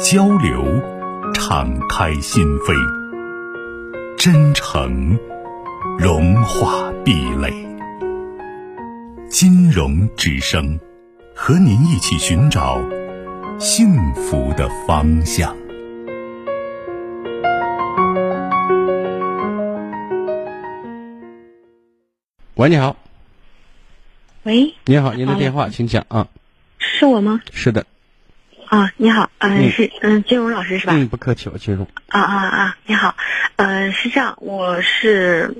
交流，敞开心扉；真诚，融化壁垒。金融之声，和您一起寻找幸福的方向。喂，你好。喂。您好，您的电话，请讲啊。是我吗？是的。啊，你好，嗯，是嗯，金融老师是吧？嗯，不客气，我金融。啊啊啊！你好，嗯，是这样，我是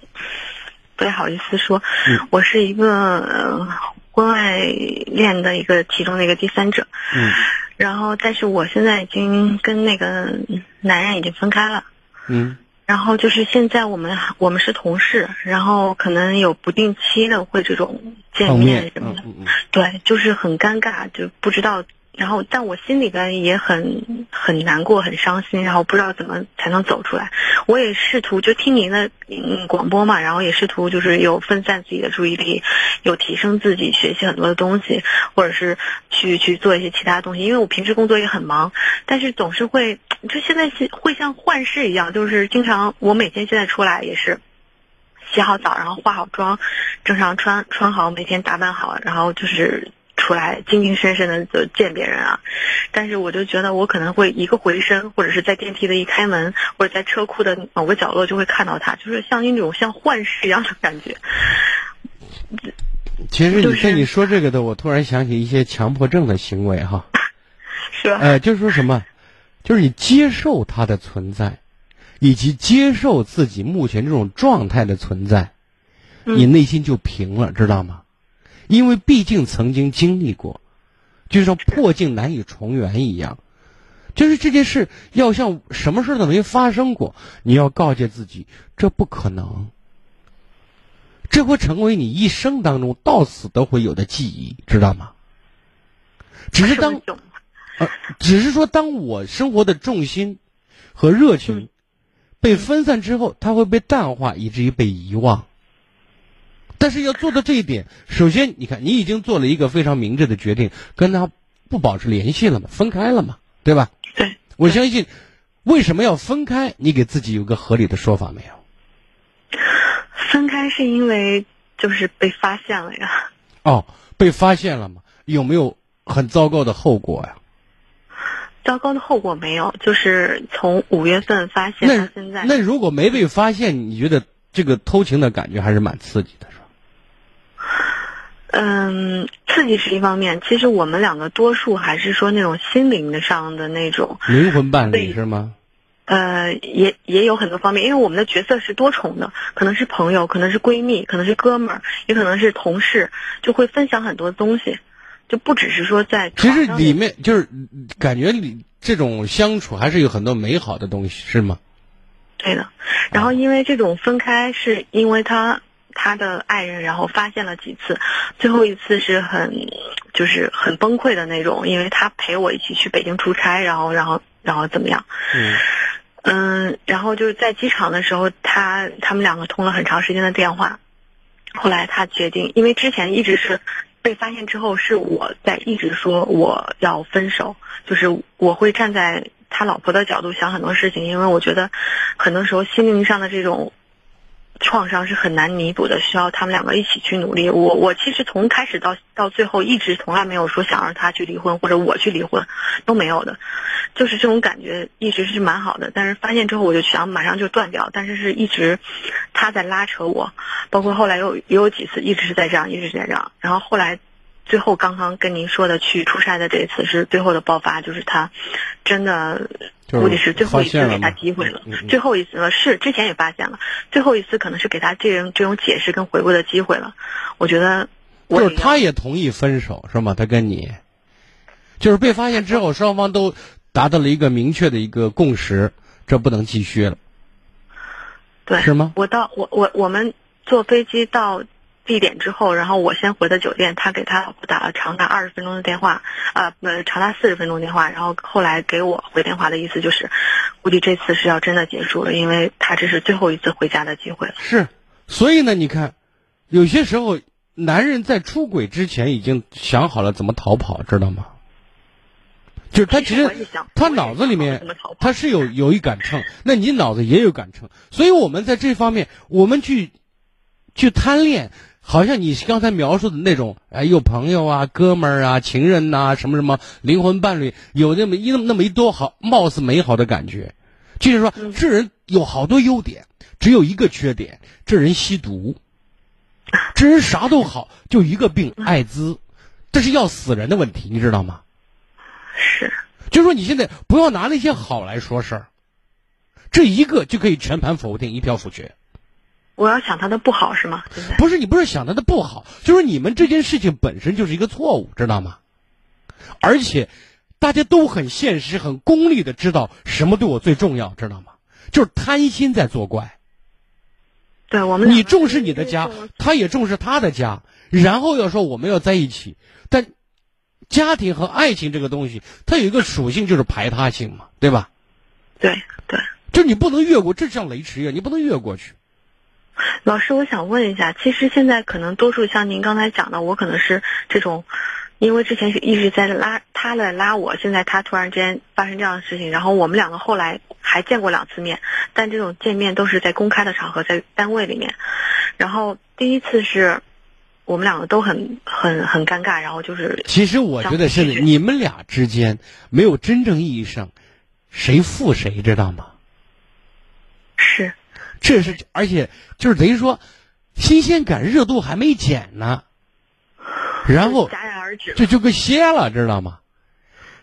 不太好意思说，我是一个婚外恋的一个其中的一个第三者。嗯。然后，但是我现在已经跟那个男人已经分开了。嗯。然后就是现在我们我们是同事，然后可能有不定期的会这种见面什么的。嗯嗯。对，就是很尴尬，就不知道。然后，但我心里边也很很难过，很伤心，然后不知道怎么才能走出来。我也试图就听您的嗯广播嘛，然后也试图就是有分散自己的注意力，有提升自己，学习很多的东西，或者是去去做一些其他东西。因为我平时工作也很忙，但是总是会就现在是会像幻视一样，就是经常我每天现在出来也是洗好澡，然后化好妆，正常穿穿好，每天打扮好，然后就是。出来，精精神神的就见别人啊，但是我就觉得我可能会一个回身，或者是在电梯的一开门，或者在车库的某个角落就会看到他，就是像一种像幻视一样的感觉。其实你跟你说这个的，我突然想起一些强迫症的行为哈。是吧？呃，就是说什么，就是你接受他的存在，以及接受自己目前这种状态的存在，你内心就平了，知道吗？因为毕竟曾经经历过，就像破镜难以重圆一样，就是这件事要像什么事都没发生过，你要告诫自己，这不可能，这会成为你一生当中到死都会有的记忆，知道吗？只是当，呃，只是说，当我生活的重心和热情被分散之后，它会被淡化，以至于被遗忘。但是要做到这一点，首先你看，你已经做了一个非常明智的决定，跟他不保持联系了嘛，分开了嘛，对吧？对。我相信，为什么要分开？你给自己有个合理的说法没有？分开是因为就是被发现了呀。哦，被发现了吗？有没有很糟糕的后果呀？糟糕的后果没有，就是从五月份发现到现在。那如果没被发现，你觉得这个偷情的感觉还是蛮刺激的？嗯，刺激是一方面，其实我们两个多数还是说那种心灵的上的那种灵魂伴侣是吗？呃，也也有很多方面，因为我们的角色是多重的，可能是朋友，可能是闺蜜，可能是哥们儿，也可能是同事，就会分享很多东西，就不只是说在。其实里面就是感觉里这种相处还是有很多美好的东西，是吗？对的，然后因为这种分开，是因为他。他的爱人，然后发现了几次，最后一次是很，就是很崩溃的那种，因为他陪我一起去北京出差，然后，然后，然后怎么样？嗯，嗯，然后就是在机场的时候，他他们两个通了很长时间的电话，后来他决定，因为之前一直是被发现之后，是我在一直说我要分手，就是我会站在他老婆的角度想很多事情，因为我觉得很多时候心灵上的这种。创伤是很难弥补的，需要他们两个一起去努力。我我其实从开始到到最后，一直从来没有说想让他去离婚或者我去离婚，都没有的，就是这种感觉一直是蛮好的。但是发现之后，我就想马上就断掉，但是是一直他在拉扯我，包括后来有也有几次一直是在这样，一直是在这样。然后后来最后刚刚跟您说的去出差的这一次是最后的爆发，就是他真的。估计是最后一次给他机会了，最后一次了是之前也发现了，最后一次可能是给他这种这种解释跟回归的机会了。我觉得，就是他也同意分手是吗？他跟你，就是被发现之后，双方都达到了一个明确的一个共识，这不能继续了，对，是吗？我到我我我们坐飞机到地点之后，然后我先回的酒店，他给他老婆打了长达二十分钟的电话，啊呃长达四十分钟电话，然后后来给我回电话的意思就是，估计这次是要真的结束了，因为他这是最后一次回家的机会了。是，所以呢，你看，有些时候男人在出轨之前已经想好了怎么逃跑，知道吗？就是他其实他脑子里面他是有有一杆秤，那你脑子也有杆秤，所以我们在这方面，我们去去贪恋，好像你刚才描述的那种，哎，有朋友啊、哥们儿啊、情人呐、什么什么灵魂伴侣，有那么一那么一多好貌似美好的感觉，就是说嗯。这人有好多优点，只有一个缺点，这人吸毒，这人啥都好，就一个病，艾滋，这是要死人的问题，你知道吗？是，就是说你现在不要拿那些好来说事儿，这一个就可以全盘否定，一票否决。我要想他的不好是吗？现在不是你不是想他的不好，就是你们这件事情本身就是一个错误，知道吗？而且大家都很现实、很功利的知道什么对我最重要，知道吗？就是贪心在作怪。对我们你重视你的家，他也重视他的家，然后要说我们要在一起，但家庭和爱情这个东西，它有一个属性就是排他性嘛，对吧？对对。就你不能越过，这像雷池一样，你不能越过去。老师，我想问一下，其实现在可能多数像您刚才讲的，我可能是这种，因为之前是一直在拉他来拉我，现在他突然之间发生这样的事情，然后我们两个后来还见过两次面，但这种见面都是在公开的场合，在单位里面，然后第一次是我们两个都很很很尴尬，然后就是其实我觉得是你们俩之间没有真正意义上谁负谁，知道吗？是这是而且就是等于说新鲜感、热度还没减呢，然后戛然而止了。这就给歇了，知道吗？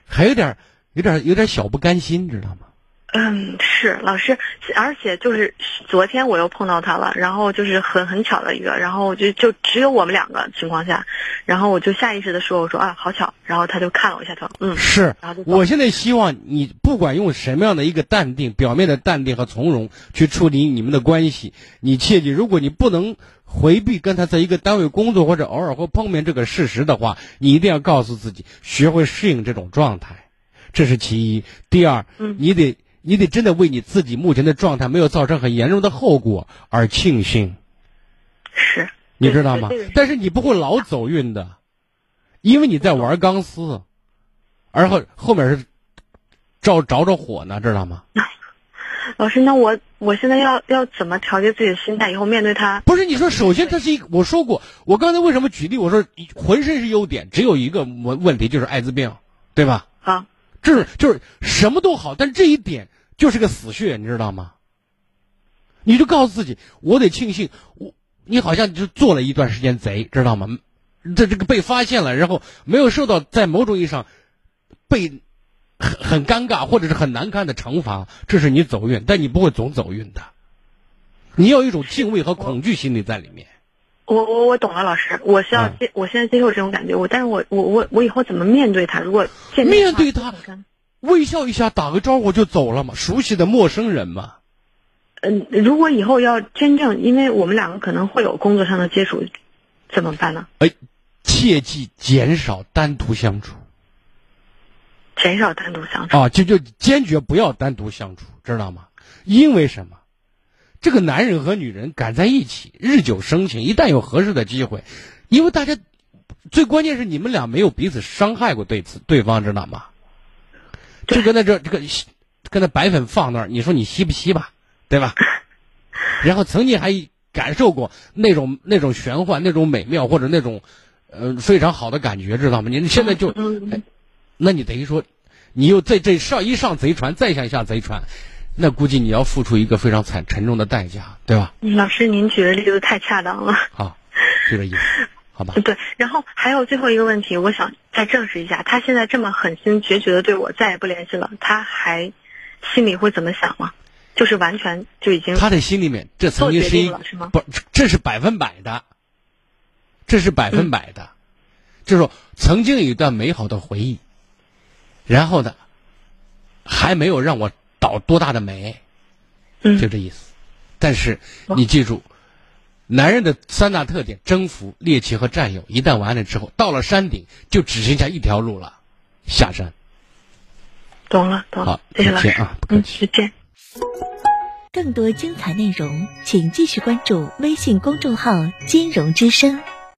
还有点有点有点小不甘心，知道吗？嗯，是老师，而且就是昨天我又碰到他了，然后就是很很巧的一个，然后就就只有我们两个情况下，然后我就下意识的说，我说啊好巧，然后他就看了我一下，他说嗯，是然后我现在希望你不管用什么样的一个淡定、表面的淡定和从容去处理你们的关系，你切记，如果你不能回避跟他在一个单位工作或者偶尔会碰面这个事实的话，你一定要告诉自己，学会适应这种状态，这是其一。第二，嗯你得你得真的为你自己目前的状态没有造成很严重的后果而庆幸。是，你知道吗？但是你不会老走运的，因为你在玩钢丝，而后后面是着着着火呢，知道吗？老师，那我我现在要要怎么调节自己的心态，以后面对他？不是你说，首先他是一个，我说过，我刚才为什么举例？我说浑身是优点，只有一个问问题就是艾滋病，对吧？啊，这是就是什么都好，但这一点就是个死穴，你知道吗？你就告诉自己，我得庆幸，我你好像就做了一段时间贼，知道吗？这这个被发现了，然后没有受到在某种意义上被很很尴尬或者是很难看的惩罚，这是你走运，但你不会总走运的。你要有一种敬畏和恐惧心理在里面。我我我懂了，老师，我需要嗯接，我现在接受这种感觉，我但是我我我我以后怎么面对他？如果见面面对他微笑一下，打个招呼就走了嘛，熟悉的陌生人嘛。嗯，如果以后要真正，因为我们两个可能会有工作上的接触，怎么办呢？哎，切记减少单独相处减少单独相处。啊，就就坚决不要单独相处，知道吗？因为什么？这个男人和女人赶在一起，日久生情，一旦有合适的机会，因为大家最关键是你们俩没有彼此伤害过对此对方，知道吗？就跟那这这个跟那白粉放那儿，你说你吸不吸吧，对吧？然后曾经还感受过那种那种玄幻、那种美妙或者那种呃非常好的感觉，知道吗？你现在就嗯，那你等于说，你又在这上一上贼船，再想下贼船，那估计你要付出一个非常惨沉重的代价，对吧？老师您举的例子太恰当了。好，就这意思，好吧？对，然后还有最后一个问题，我想再证实一下，他现在这么狠心决绝的对我再也不联系了，他还心里会怎么想吗？就是完全就已经他的心里面，这曾经是一是吗不，这是百分百的，这是百分百的，就是说曾经有一段美好的回忆，然后呢，还没有让我倒多大的霉，嗯就这意思。但是你记住，男人的三大特点：征服、猎奇和占有。一旦完了之后，到了山顶就只剩下一条路了，下山。懂了懂了好了，，谢谢老师再见啊，不客嗯，气。再见。更多精彩内容，请继续关注微信公众号“金融之声”。